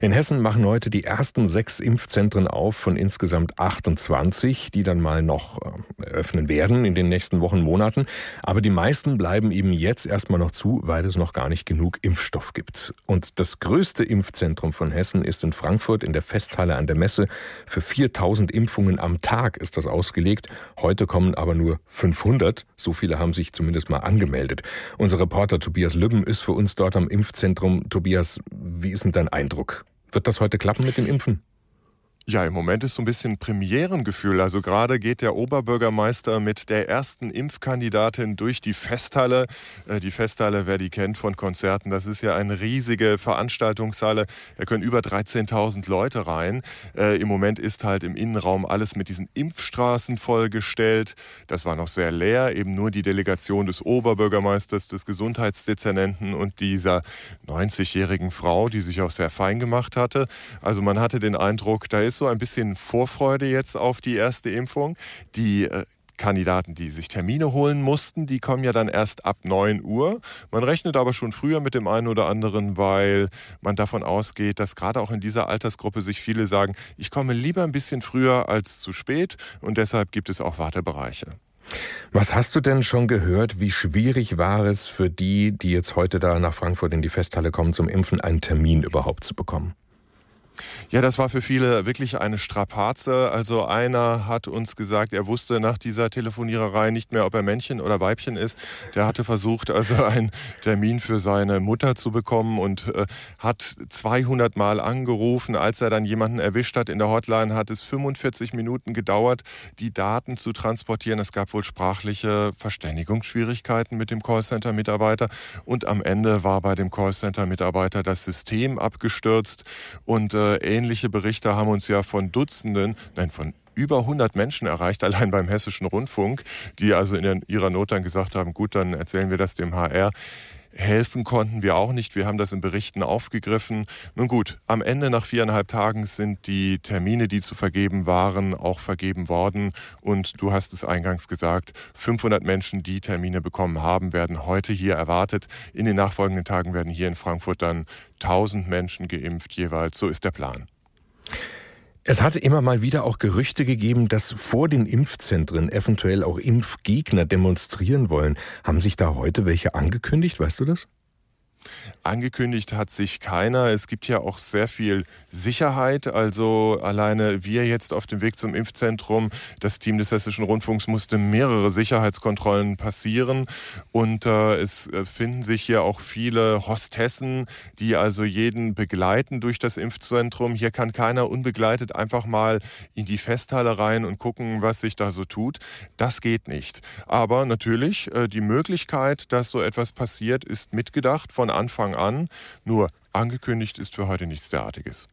In Hessen machen heute die ersten sechs Impfzentren auf von insgesamt 28, die dann mal noch äh, eröffnen werden in den nächsten Wochen, Monaten. Aber die meisten bleiben eben jetzt erstmal noch zu, weil es noch gar nicht genug Impfstoff gibt. Und das größte Impfzentrum von Hessen ist in Frankfurt in der Festhalle an der Messe. Für 4000 Impfungen am Tag ist das ausgelegt. Heute kommen aber nur 500. So viele haben sich zumindest mal angemeldet. Unser Reporter Tobias Lübben ist für uns dort am Impfzentrum. Tobias, wie ist denn dein Eindruck? Wird das heute klappen mit dem Impfen? Ja, im Moment ist so ein bisschen Premierengefühl. Also gerade geht der Oberbürgermeister mit der ersten Impfkandidatin durch die Festhalle. Äh, die Festhalle, wer die kennt von Konzerten, das ist ja eine riesige Veranstaltungshalle. Da können über 13.000 Leute rein. Äh, Im Moment ist halt im Innenraum alles mit diesen Impfstraßen vollgestellt. Das war noch sehr leer. Eben nur die Delegation des Oberbürgermeisters, des Gesundheitsdezernenten und dieser 90-jährigen Frau, die sich auch sehr fein gemacht hatte. Also man hatte den Eindruck, da ist so ein bisschen Vorfreude jetzt auf die erste Impfung. Die äh, Kandidaten, die sich Termine holen mussten, die kommen ja dann erst ab 9 Uhr. Man rechnet aber schon früher mit dem einen oder anderen, weil man davon ausgeht, dass gerade auch in dieser Altersgruppe sich viele sagen, ich komme lieber ein bisschen früher als zu spät und deshalb gibt es auch Wartebereiche. Was hast du denn schon gehört? Wie schwierig war es für die, die jetzt heute da nach Frankfurt in die Festhalle kommen zum Impfen, einen Termin überhaupt zu bekommen? Ja, das war für viele wirklich eine Strapaze. Also einer hat uns gesagt, er wusste nach dieser Telefoniererei nicht mehr, ob er Männchen oder Weibchen ist. Der hatte versucht, also einen Termin für seine Mutter zu bekommen und äh, hat 200 Mal angerufen. Als er dann jemanden erwischt hat in der Hotline, hat es 45 Minuten gedauert, die Daten zu transportieren. Es gab wohl sprachliche Verständigungsschwierigkeiten mit dem Callcenter-Mitarbeiter und am Ende war bei dem Callcenter-Mitarbeiter das System abgestürzt und äh, ähnliche Berichte haben uns ja von Dutzenden, nein, von über 100 Menschen erreicht, allein beim Hessischen Rundfunk, die also in ihrer Not dann gesagt haben, gut, dann erzählen wir das dem HR. Helfen konnten wir auch nicht. Wir haben das in Berichten aufgegriffen. Nun gut, am Ende nach viereinhalb Tagen sind die Termine, die zu vergeben waren, auch vergeben worden. Und du hast es eingangs gesagt, 500 Menschen, die Termine bekommen haben, werden heute hier erwartet. In den nachfolgenden Tagen werden hier in Frankfurt dann 1000 Menschen geimpft jeweils. So ist der Plan. Es hatte immer mal wieder auch Gerüchte gegeben, dass vor den Impfzentren eventuell auch Impfgegner demonstrieren wollen. Haben sich da heute welche angekündigt? Weißt du das? Angekündigt hat sich keiner. Es gibt ja auch sehr viel Sicherheit. Also alleine wir jetzt auf dem Weg zum Impfzentrum, das Team des Hessischen Rundfunks musste mehrere Sicherheitskontrollen passieren. Und äh, es äh, finden sich hier auch viele Hostessen, die also jeden begleiten durch das Impfzentrum. Hier kann keiner unbegleitet einfach mal in die Festhalle rein und gucken, was sich da so tut. Das geht nicht. Aber natürlich, äh, die Möglichkeit, dass so etwas passiert, ist mitgedacht von Anfang an. Nur angekündigt ist für heute nichts derartiges.